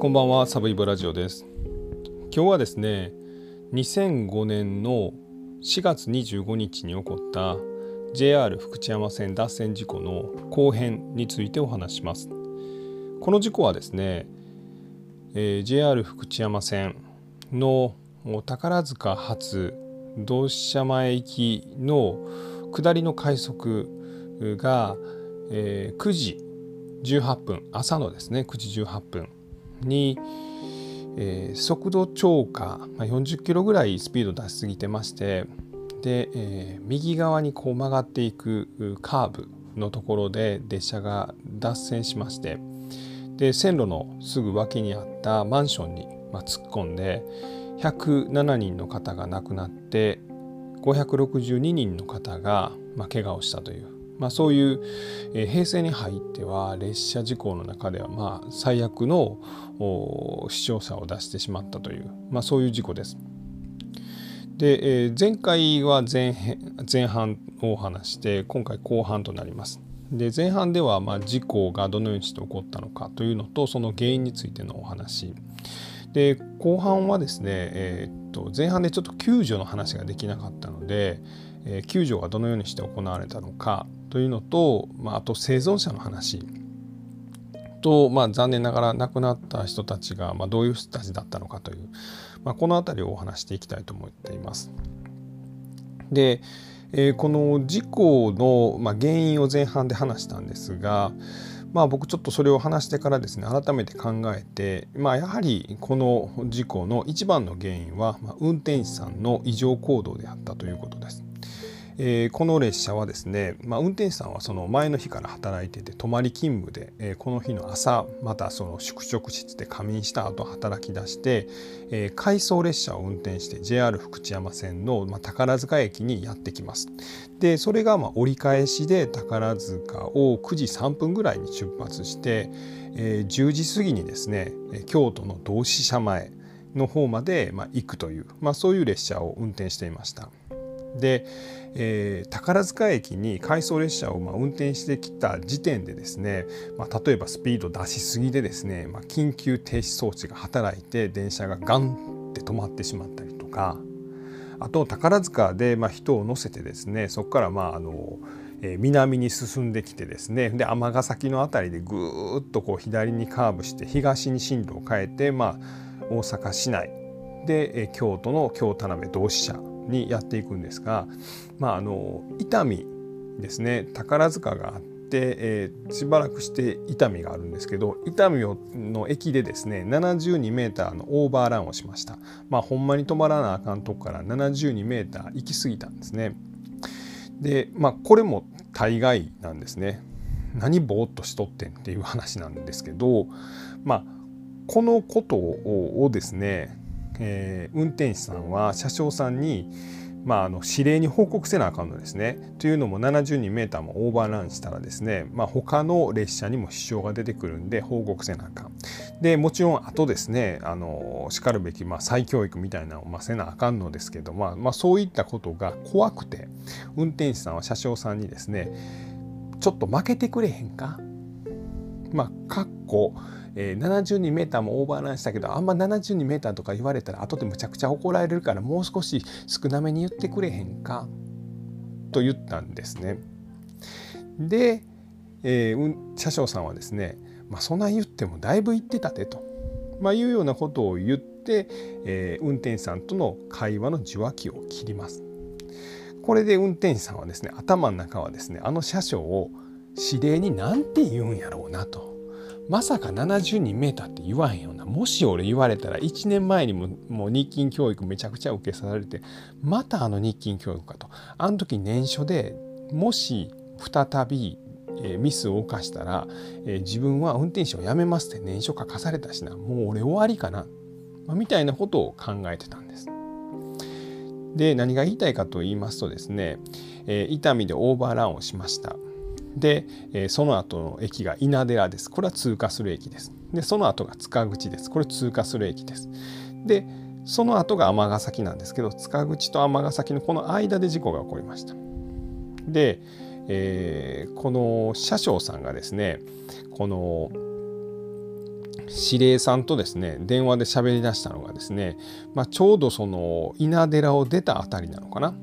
こんばんはサブイボラジオです。今日はですね2005年の4月25日に起こった JR 福知山線脱線事故の後編についてお話します。この事故はですね、えー、JR 福知山線の宝塚発同志社前行きの下りの快速が、えー、9時18分朝のですね9時18分に、えー、速度超過、まあ、40キロぐらいスピード出しすぎてましてで、えー、右側にこう曲がっていくカーブのところで列車が脱線しましてで線路のすぐ脇にあったマンションに、まあ、突っ込んで107人の方が亡くなって562人の方が、まあ、怪我をしたというまあ、そういう、えー、平成に入っては列車事故の中ではまあ最悪の死傷者を出してしまったという、まあ、そういう事故です。で、えー、前回は前前半をお話して今回後半となります。で前半ではま事故がどのようにして起こったのかというのとその原因についてのお話で後半はですね、えー、っと前半でちょっと救助の話ができなかったので、え、救助がどのようにして行われたのかというのと、まあ、あと生存者の話と、まあ、残念ながら亡くなった人たちが、まあ、どういう人たちだったのかという、まあ、この辺りをお話していきたいと思っています。で、えー、この事故の、まあ、原因を前半で話したんですが、まあ、僕ちょっとそれを話してからですね改めて考えて、まあ、やはりこの事故の一番の原因は、まあ、運転手さんの異常行動であったということです。えー、この列車はですね、まあ、運転手さんはその前の日から働いてて泊まり勤務で、えー、この日の朝またその宿直室で仮眠した後働き出して、えー、回送列車を運転して JR 福知山線の、まあ、宝塚駅にやってきます。でそれがまあ折り返しで宝塚を9時3分ぐらいに出発して、えー、10時過ぎにですね京都の同志社前の方まで、まあ、行くという、まあ、そういう列車を運転していました。で、えー、宝塚駅に回送列車をまあ運転してきた時点でですね、まあ、例えばスピード出しすぎでですね、まあ、緊急停止装置が働いて電車がガンって止まってしまったりとかあと宝塚でまあ人を乗せてですねそこからまああの南に進んできてですねで尼崎の辺りでぐーっとこう左にカーブして東に進路を変えて、まあ、大阪市内で京都の京田辺同志社にやっていくんですが、まあ、あの伊丹ですね宝塚があって、えー、しばらくして伊丹があるんですけど伊丹の駅でですね 72m のオーバーランをしました。まあ、ほんまに止まらなあかんとこから 72m 行き過ぎたんですね。で、まあ、これも大概なんですね。何ぼーっとしとってんっていう話なんですけど、まあ、このことをですねえー、運転手さんは車掌さんに、まあ、あの指令に報告せなあかんのですね。というのも 72m もオーバーランしたらですね、まあ、他の列車にも支障が出てくるんで報告せなあかん。でもちろんあとですねあのしかるべき、まあ、再教育みたいなのを、ま、せなあかんのですけど、まあまあ、そういったことが怖くて運転手さんは車掌さんにですねちょっと負けてくれへんか？まあ、かっこえー、72m もオーバーランしたけどあんま 72m とか言われたら後でむちゃくちゃ怒られるからもう少し少なめに言ってくれへんかと言ったんですね。で、えー、車掌さんはですね、まあ、そんな言ってもだいぶ言ってたでと、まあ、いうようなことを言って、えー、運転手さんとの会話の受話器を切ります。これで運転手さんはですね頭の中はですねあの車掌を指令に何て言うんやろうなと。まさか72メーターって言わへんよな。もし俺言われたら1年前にももう日勤教育めちゃくちゃ受けされてまたあの日勤教育かと。あの時念書でもし再びえミスを犯したら、え自分は運転手を辞めますって念書書かされたしな。もう俺終わりかな、まあ、みたいなことを考えてたんです。で何が言いたいかと言いますとですね、えー、伊丹でオーバーランをしました。で、えその後の駅が稲寺です。これは通過する駅です。で、その後が塚口です。これ通過する駅です。で、その後が尼崎なんですけど、塚口と尼崎のこの間で事故が起こりました。で、えー、この車掌さんがですね、この司令さんとですね電話で喋り出したのがですね、まあ、ちょうどその稲寺を出た辺りなのかな。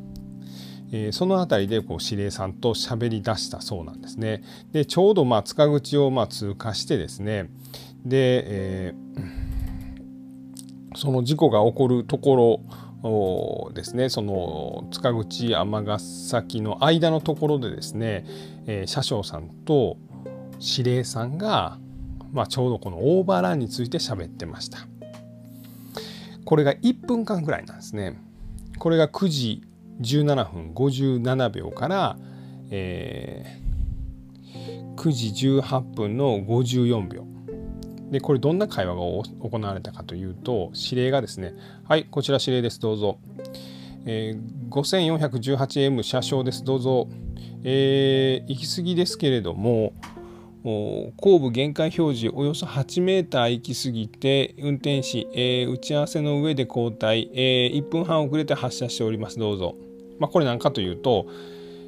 えー、その辺りでこう司令さんと喋り出したそうなんですね。でちょうどまあ塚口をまあ通過してですねで、えー、その事故が起こるところですねその塚口尼崎の間のところでですね、えー、車掌さんと司令さんが、まあ、ちょうどこのオーバーランについて喋ってました。これが1分間ぐらいなんですね。これが9時17分57秒から、えー、9時18分の54秒。でこれどんな会話が行われたかというと指令がですねはいこちら指令ですどうぞ、えー、5418M 車掌ですどうぞ、えー、行き過ぎですけれども後部限界表示およそ8メーター行き過ぎて運転士、えー、打ち合わせの上で交代、えー、1分半遅れて発車しておりますどうぞ。まあ、これ何かというと、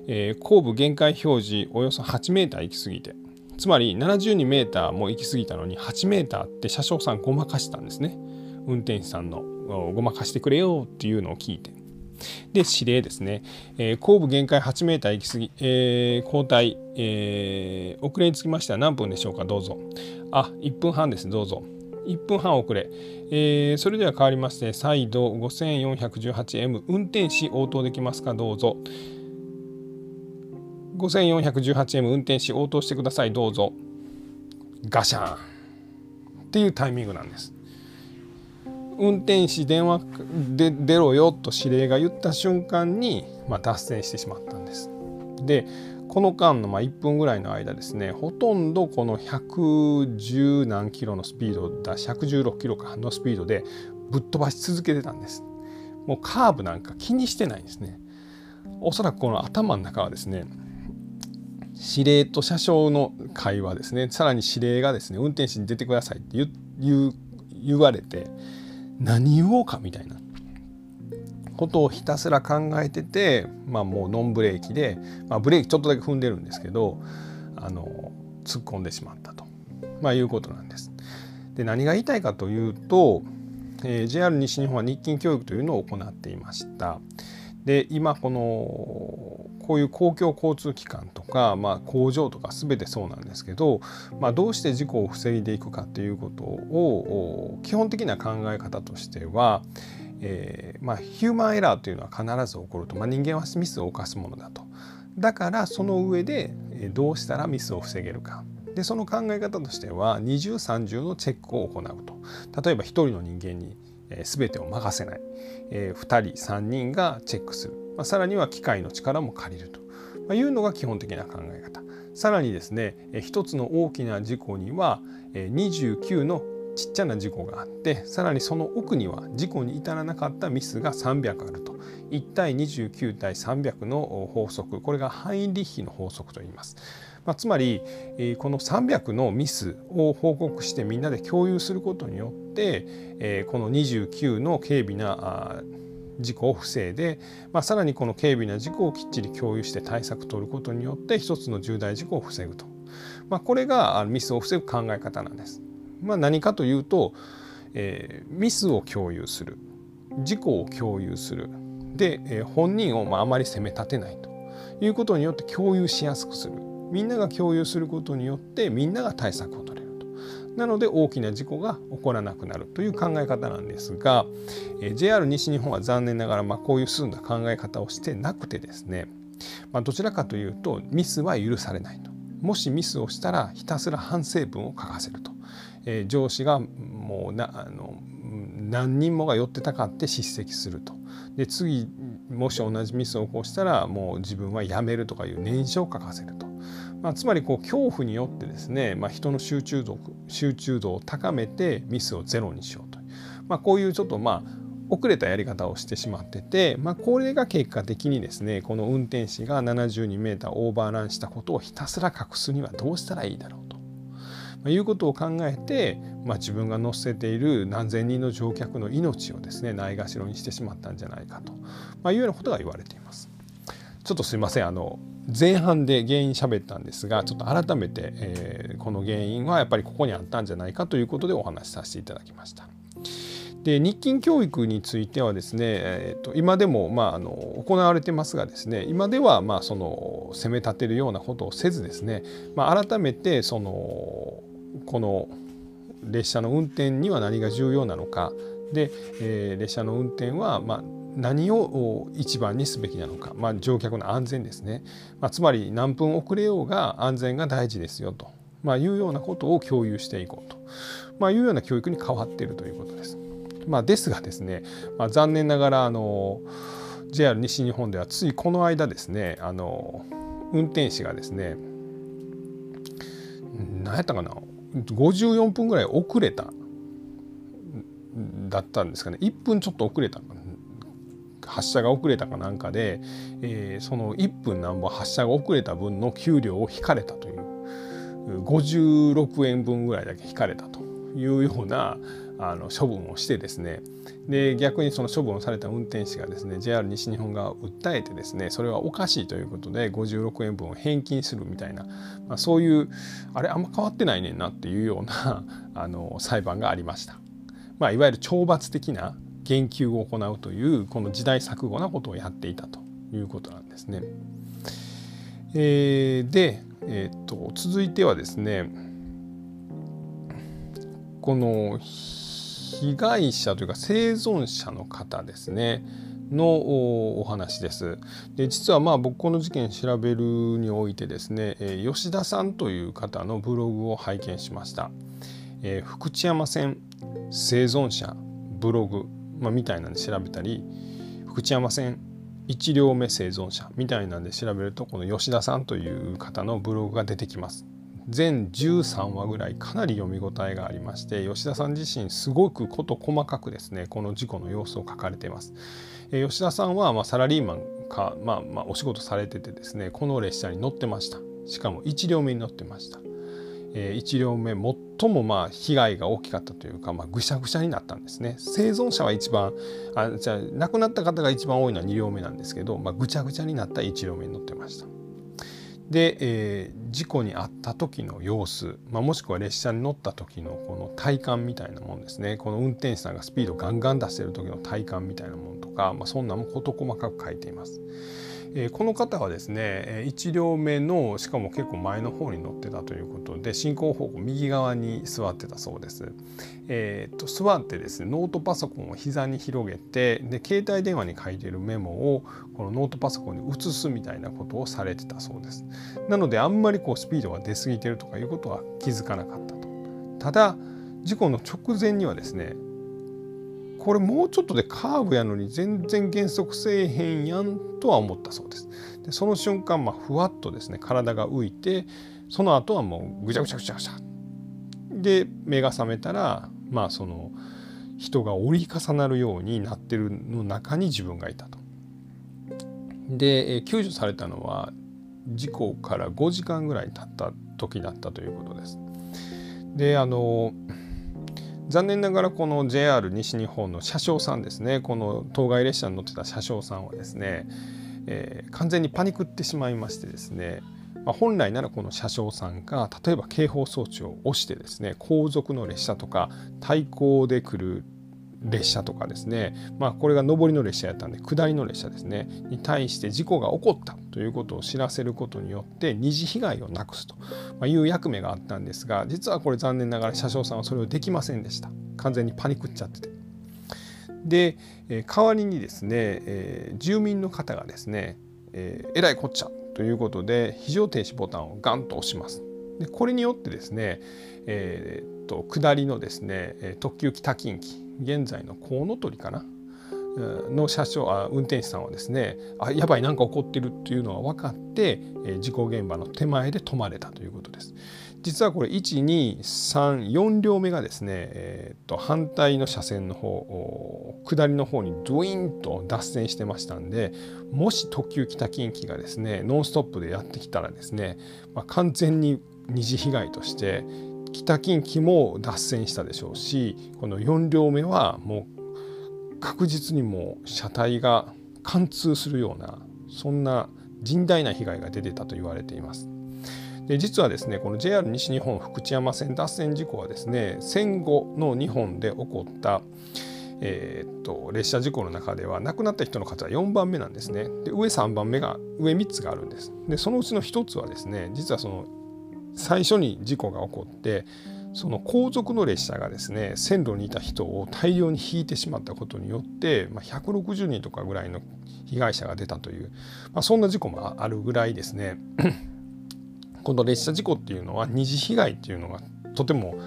えー、後部限界表示およそ8メーター行き過ぎて。つまり72メーターも行き過ぎたのに8メーターって車掌さんごまかしたんですね。運転手さんのごまかしてくれよっていうのを聞いて。で指令ですね、えー、後部限界8メーター行き過ぎ、えー、交代、えー、遅れにつきましては何分でしょうか？どうぞ。あ1分半です。どうぞ。1分半遅れ、えー、それでは変わりまして再度 5418M 運転士応答できますか？どうぞ。5418M 運転士応答してください。どうぞ。ガシャン。っていうタイミングなんです。運転士電話で出ろよと指令が言った瞬間に、まあ、脱線してしまったんです。でこの間のま1分ぐらいの間ですねほとんどこの110何キロのスピードだ116キロかのスピードでぶっ飛ばし続けてたんです。もうカーブなんか気にしてないんですね。おそらくこの頭の中はですね指令と車掌の会話ですね。さらに指令がですね運転手に出てくださいって言言われて何言おうかみたいな。ことをひたすら考えてて、まあ、もうノンブレーキで、まあ、ブレーキちょっとだけ踏んでるんですけどあの突っ込んでしまったと、まあ、いうことなんです。で何が言いたいかというと、えー、JR 西日本は日勤教育というのを行っていました。で今このこういう公共交通機関とか、まあ、工場とか全てそうなんですけど、まあ、どうして事故を防いでいくかということを基本的な考え方としては、えー、まあ、ヒューマンエラーというのは必ず起こると、まあ、人間はミスを犯すものだと。だからその上でどうしたらミスを防げるか。でその考え方としては二重三重のチェックを行うと。例えば一人の人間に全てを任せない、えー、2人3人がチェックする、まあ、さらには機械の力も借りると、ま、いうのが基本的な考え方さらにですね一つの大きな事故には29のちっちゃな事故があってさらにその奥には事故に至らなかったミスが300あると1対29対300の法則これがハインリッヒの法則と言います。まあ、つまりこの300のミスを報告してみんなで共有することによってこの29の軽微な事故を防いで、まあ、さらにこの軽微な事故をきっちり共有して対策を取ることによって一つの重大事故を防ぐと、まあ、これがミスを防ぐ考え方なんです。まあ、何かというと、えー、ミスを共有する事故を共有する。で、えー、本人をまああまり責め立てないと。いうことによって共有しやすくする。みんなが共有することによってみんなが対策を取れると。なので大きな事故が起こらなくなるという考え方なんですが、えー、JR 西日本は残念ながらまあこういう進んだ考え方をしてなくてですね、まあ、どちらかというとミスは許されないと。もしミスをしたらひたすら反省文を書かせると。えー、上司がもうなあの何人もが寄ってたかって叱責すると。で次もし同じミスを起こしたらもう自分はやめるとかいう念書を書かせると、まあ、つまりこう恐怖によってですね、まあ、人の集中度集中度を高めてミスをゼロにしようと、まあ、こういうちょっとまあ遅れたやり方をしてしまってて、まあ、これが結果的にですねこの運転士が 72m オーバーランしたことをひたすら隠すにはどうしたらいいだろうと。まいうことを考えて、まあ、自分が乗せている何千人の乗客の命をですねないがしろにしてしまったんじゃないかと、まあ、いうようなことが言われています。ちょっとすいませんあの前半で原因喋ったんですがちょっと改めて、えー、この原因はやっぱりここにあったんじゃないかということでお話しさせていただきました。で日勤教育についてはですね、えーと、今でも、まあ、あの行われてますがですね今ではまあその責め立てるようなことをせずですね、まあ、改めてそのこの列車の運転には何が重要なのか。で、えー、列車の運転は、まあ、何を一番にすべきなのか、まあ、乗客の安全ですね、まあ、つまり何分遅れようが安全が大事ですよと、まあ、いうようなことを共有していこうと、まあ、いうような教育に変わっているということです。まあ、ですがですね、まあ、残念ながらあの JR 西日本ではついこの間ですねあの運転士がですね何やったかな？54分ぐらい遅れただったんですかね。1分ちょっと遅れた発射が遅れたかなんかで、えー、その1分なんぼ発射が遅れた分の給料を引かれたという56円分ぐらいだけ引かれたというようなあの処分をしてですねで逆にその処分をされた運転士がですね JR 西日本が訴えてですねそれはおかしいということで56円分を返金するみたいな、まあ、そういうあれあんま変わってないねんなっていうような あの裁判がありました。まあ、いわゆる懲罰的な言及を行うというこの時代錯誤なことをやっていたということなんですね。えー、で、えー、っと続いてはですねこの被害者というか生存者の方ですねのお話です。で実はまあ僕この事件調べるにおいてですね、え吉田さんという方のブログを拝見しました。えー、福知山線生存者ブログ、まあ、みたいなんで調べたり福知山線1両目生存者みたいなんで調べるとこの吉田さんという方のブログが出てきます。全13話ぐらいかなり読み応えがありまして吉田さん自身すごく事細かくですねこの事故の様子を書かれています。え吉田さんはまサラリーマンか、まあ、まあお仕事されててですねこの列車に乗ってましたしかも1両目に乗ってました。え1両目最もまあ被害が大きかったというか、まあ、ぐしゃぐしゃになったんですね生存者は一番あじゃあ亡くなった方が一番多いのは2両目なんですけど、まあ、ぐちゃぐちゃになった1両目に乗ってましたで、えー、事故に遭った時の様子、まあ、もしくは列車に乗った時のこの体感みたいなもんですねこの運転手さんがスピードガンガン出してる時の体感みたいなもんとか、まあ、そんなも事細かく書いています。えこの方はですね1両目のしかも結構前の方に乗ってたということで進行方向右側に座ってたそうです。えー、と座ってですねノートパソコンを膝に広げてで携帯電話に書いているメモをこのノートパソコンに移すみたいなことをされてたそうです。なのであんまりこうスピードが出過ぎてるとかいうことは気づかなかったと。ただ事故の直前にはですねこれもうちょっとでカーブやのに全然減速せえへんやんとは思ったそうです。でその瞬間、まあ、ふわっとですね体が浮いてその後はもうぐちゃぐちゃぐちゃぐちゃで目が覚めたらまあその人が折り重なるようになってるの中に自分がいたと。で救助されたのは事故から5時間ぐらい経った時だったということです。であの残念ながらこの JR 西日本の車掌さんですね。この当該列車に乗ってた車掌さんはですね、えー、完全にパニクってしまいましてですね、まあ、本来ならこの車掌さんが例えば警報装置を押してですね後続の列車とか対向で来る列車とかですね、まあ、これが上りの列車やったんで下りの列車ですねに対して事故が起こったということを知らせることによって二次被害をなくすという役目があったんですが実はこれ残念ながら車掌さんはそれをできませんでした完全にパニクっちゃってて。で、代わりにですね、え、住民の方がですね、え、えらいこっちゃということで非常停止ボタンをガンと押します。でこれによってですね、えー、っと下りのですね特急北近畿現在のコウノトリかな？の車掌あ運転手さんはですねあやばい何か起こってるっていうのが分かって、え事故現場の手前で止まれたということです。実はこれ1234両目がですね、えー、と反対の車線の方下りの方にドゥインと脱線してましたんでもし特急北近畿がですねノンストップでやってきたらですね、まあ、完全に二次被害として北近畿も脱線したでしょうしこの4両目はもう確実にもう車体が貫通するようなそんな甚大な被害が出てたと言われています。で実はですねこの JR 西日本福知山線脱線事故はですね戦後の日本で起こったえー、っと列車事故の中では亡くなった人の数は4番目なんですね。で上3番目が上3つがあるんです。でそのうちの1つはですね実はその最初に事故が起こってその後続の列車がですね線路にいた人を大量に引いてしまったことによって、まあ、160人とかぐらいの被害者が出たという、まあ、そんな事故もあるぐらいですね。この列車事故っていうのは二次被害っていうのがとても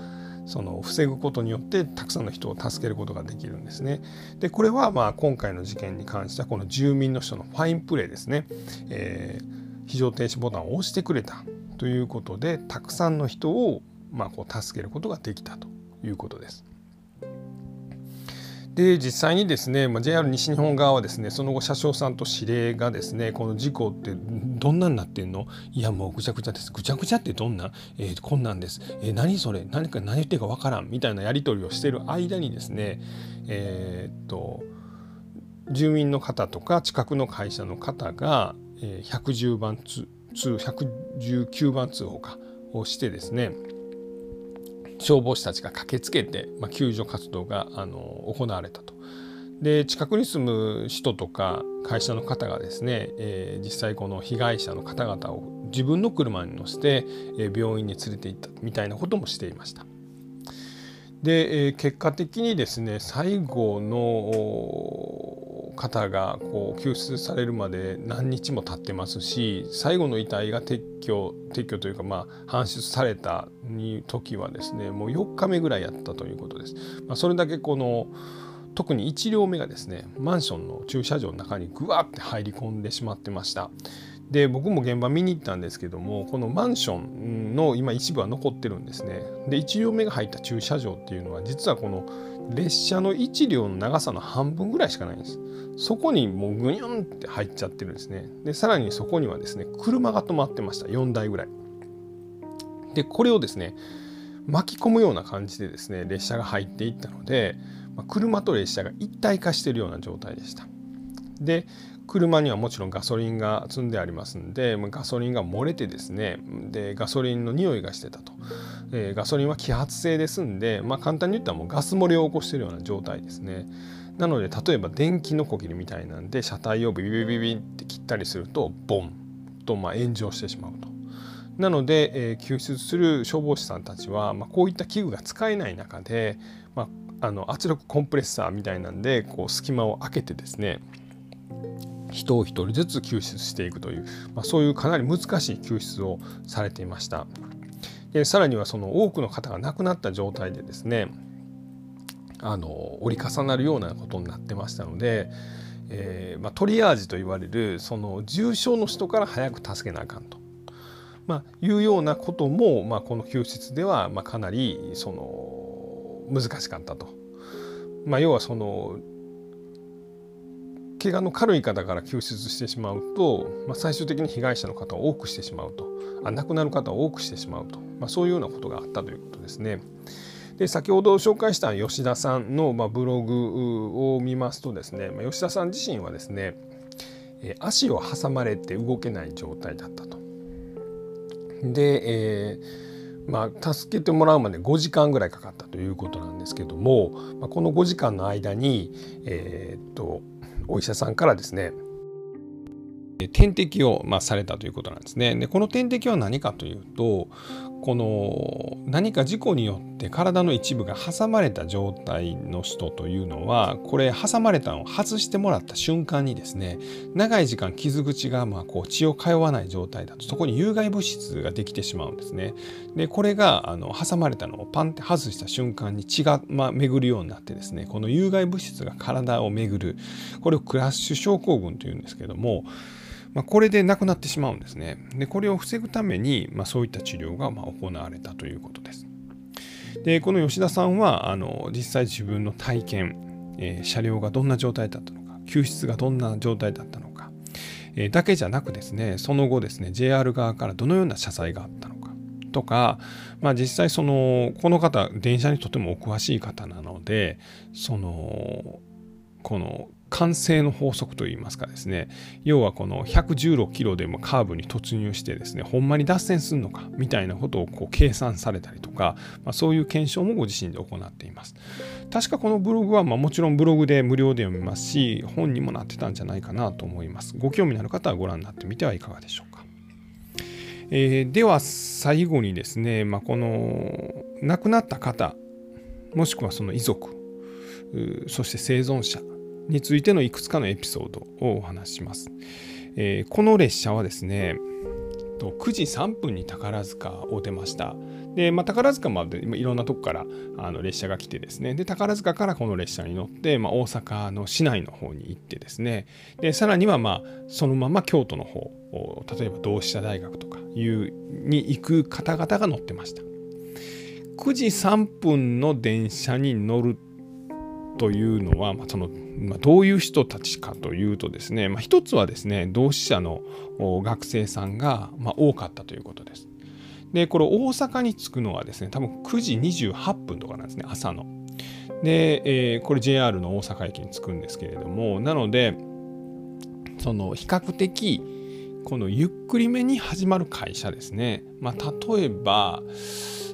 その防ぐことによってたくさんの人を助けることができるんですね。でこれはまあ今回の事件に関してはこの住民の人のファインプレーですね、えー、非常停止ボタンを押してくれた。ということでたくさんの人をまあこう助けることができたということです。で実際にですね、まあ、JR 西日本側はですねその後車掌さんと司令がですねこの事故ってどんなになってんの？いやもうぐちゃぐちゃです。ぐちゃぐちゃってどんな、えー、こんなんです、えー、何それ？何か何言ってるかわからん。みたいなやり取りをしてる間にですねえー、っと住民の方とか近くの会社の方が、えー、110番通119番通報かをしてですね消防士たちが駆けつけて、まあ、救助活動があの行われたと。で近くに住む人とか会社の方がですね、えー、実際この被害者の方々を自分の車に乗せて、え、病院に連れて行ったみたいなこともしていました。で、え、結果的にですね最後の方がこう救出されるまで何日も経ってますし最後の遺体が撤去撤去というかまあ搬出された時はですねもう4日目ぐらいやったということです。まあ、それだけこの特に1両目がですねマンションの駐車場の中にぐわって入り込んでしまってました。で僕も現場見に行ったんですけどもこのマンションの今一部は残ってるんですね。で1両目が入った駐車場っていうのは実はこの列車の1両の長さの半分ぐらいしかないんです。そこにもうぐにゅんって入っちゃってるんですね。でさらにそこにはですね車が止まってました4台ぐらい。でこれをですね巻き込むような感じでですね列車が入っていったので、ま、車と列車が一体化してるような状態でした。で車にはもちろんガソリンが積んでありますんでガソリンが漏れてですねでガソリンの匂いがしてたと、え、ガソリンは揮発性ですんで、まあ、簡単に言ったらもうガス漏れを起こしているような状態ですね。なので例えば電気のこぎりみたいなんで車体をビビビビって切ったりするとボンとま炎上してしまうと。なので、えー、救出する消防士さんたちは、ま、こういった器具が使えない中で、まあ、あの圧力コンプレッサーみたいなんでこう隙間を開けてですね人を一人ずつ救出していくという、まあ、そういうかなり難しい救出をされていました。でさらにはその多くの方が亡くなった状態でですねあの折り重なるようなことになってましたので、えーまあ、トリアージと言われるその重症の人から早く助けなあかんと、まあ、いうようなことも、まあ、この救出では、まあ、かなりその難しかったと。まあ、要はその怪我の軽い方から救出してしまうと、まあ、最終的に被害者の方を多くしてしまうとあ亡くなる方を多くしてしまうと、まあ、そういうようなことがあったということですね。で先ほど紹介した吉田さんの、ま、ブログを見ますとですね、ま、吉田さん自身はですね足を挟まれて動けない状態だったと。で、えーまあ、助けてもらうまで5時間ぐらいかかったということなんですけども、ま、この5時間の間に、えー、っとお医者さんからですね点滴を、まあ、されたということなんですね。でこの点滴は何かというとこの何か事故によって体の一部が挟まれた状態の人というのはこれ挟まれたのを外してもらった瞬間にですね長い時間傷口がまあこう血を通わない状態だとそこに有害物質ができてしまうんですね。でこれがあの挟まれたのをパンって外した瞬間に血が、まあ、巡るようになってですねこの有害物質が体を巡るこれをクラッシュ症候群というんですけどもまあ、これで亡くなってしまうんですね。でこれを防ぐために、まあ、そういった治療がま行われたということです。でこの吉田さんはあの実際自分の体験、えー、車両がどんな状態だったのか救出がどんな状態だったのか、えー、だけじゃなくですねその後ですね JR 側からどのような謝罪があったのかとか、まあ、実際そのこの方電車にとてもお詳しい方なのでそのこの慣性の法則といいますかですね。要はこの116キロでもカーブに突入してですねほんまに脱線するのかみたいなことをこう計算されたりとか、まあ、そういう検証もご自身で行っています。確かこのブログはまもちろんブログで無料で読めますし本にもなってたんじゃないかなと思います。ご興味のある方はご覧になってみてはいかがでしょうか。えー、では最後にですね、まあ、この亡くなった方もしくはその遺族そして生存者についてのいくつかのエピソードをお話します。えー、この列車はですね9時3分に宝塚を出ました。で、まあ、宝塚までいろんなとこからあの列車が来てですねで宝塚からこの列車に乗って、まあ、大阪の市内の方に行ってですねでさらにはまあそのまま京都の方例えば同志社大学とかいうに行く方々が乗ってました。9時3分の電車に乗るとというのは、まあ、そのまあ、どういう人たちかというとですね、まあ、一つはですね同志社の学生さんが、ま、多かったということです。でこれ大阪に着くのはですね多分9時28分とかなんですね朝の。で、えー、これ JR の大阪駅に着くんですけれどもなのでその比較的このゆっくりめに始まる会社ですね。まあ、例えば、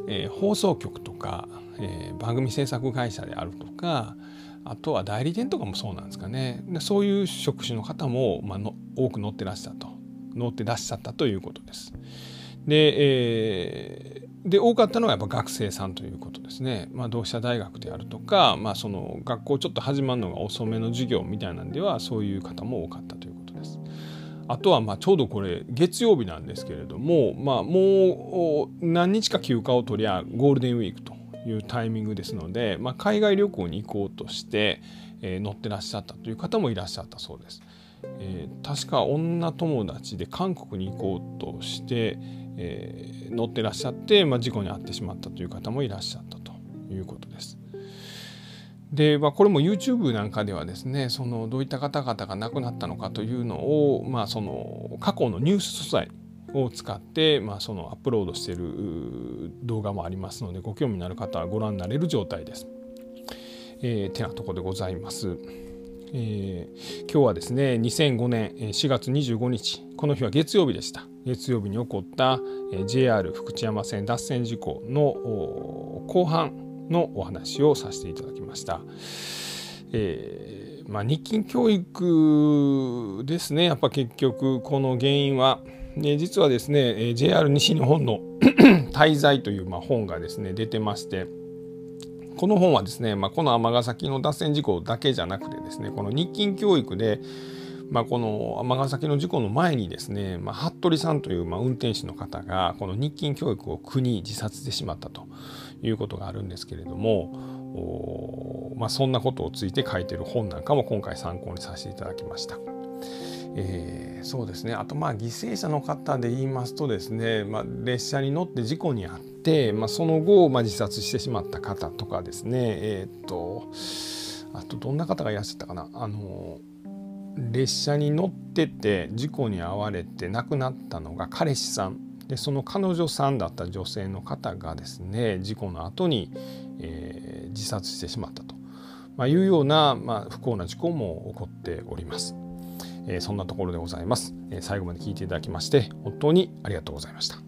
えー、放送局とか、えー、番組制作会社であるとかあとは代理店とかもそうなんですかねでそういう職種の方も、まあの、多く乗ってらっしゃったと乗ってらっしゃったということです。で,、えー、で多かったのはやっぱ学生さんということですね。まあ、同志社大学であるとか、まあ、その学校ちょっと始まるのが遅めの授業みたいなんではそういう方も多かったということです。あとはまあちょうどこれ月曜日なんですけれども、まあ、もう何日か休暇を取りゃゴールデンウィークというタイミングですので、まあ、海外旅行に行こうとして、えー、乗ってらっしゃったという方もいらっしゃったそうです。えー、確か女友達で韓国に行こうとして、えー、乗ってらっしゃって、まあ、事故に遭ってしまったという方もいらっしゃったということです。で、まあ、これも YouTube なんかではですねそのどういった方々が亡くなったのかというのを、まあ、その過去のニュース素材を使って、まあ、そのアップロードしている動画もありますのでご興味のある方はご覧になれる状態です。えー、てなとこでございます。えー、今日はですね2005年4月25日この日は月曜日でした月曜日に起こった JR 福知山線脱線事故の後半のお話をさせていただきました。えーまあ、日勤教育ですねやっぱ結局この原因はで実はですね JR 西日本の 滞在というま本がですね出てましてこの本はですね、まあ、この尼崎の脱線事故だけじゃなくてですねこの日勤教育で、まあ、この尼崎の事故の前にですね、まあ、服部さんというま運転手の方がこの日勤教育を苦に自殺してしまったということがあるんですけれどもま、そんなことをついて書いてる本なんかも今回参考にさせていただきました。えー、そうですね。あとまあ犠牲者の方で言いますとですね、まあ、列車に乗って事故に遭って、まあ、その後、まあ、自殺してしまった方とかですね。えー、っとあとどんな方がいらっしゃったかな。あの列車に乗ってて事故に遭われて亡くなったのが彼氏さん。でその彼女さんだった女性の方がですね事故の後に、えー、自殺してしまったと、まあ、いうような、まあ、不幸な事故も起こっております。えそんなところでございます、え最後まで聞いていただきまして本当にありがとうございました。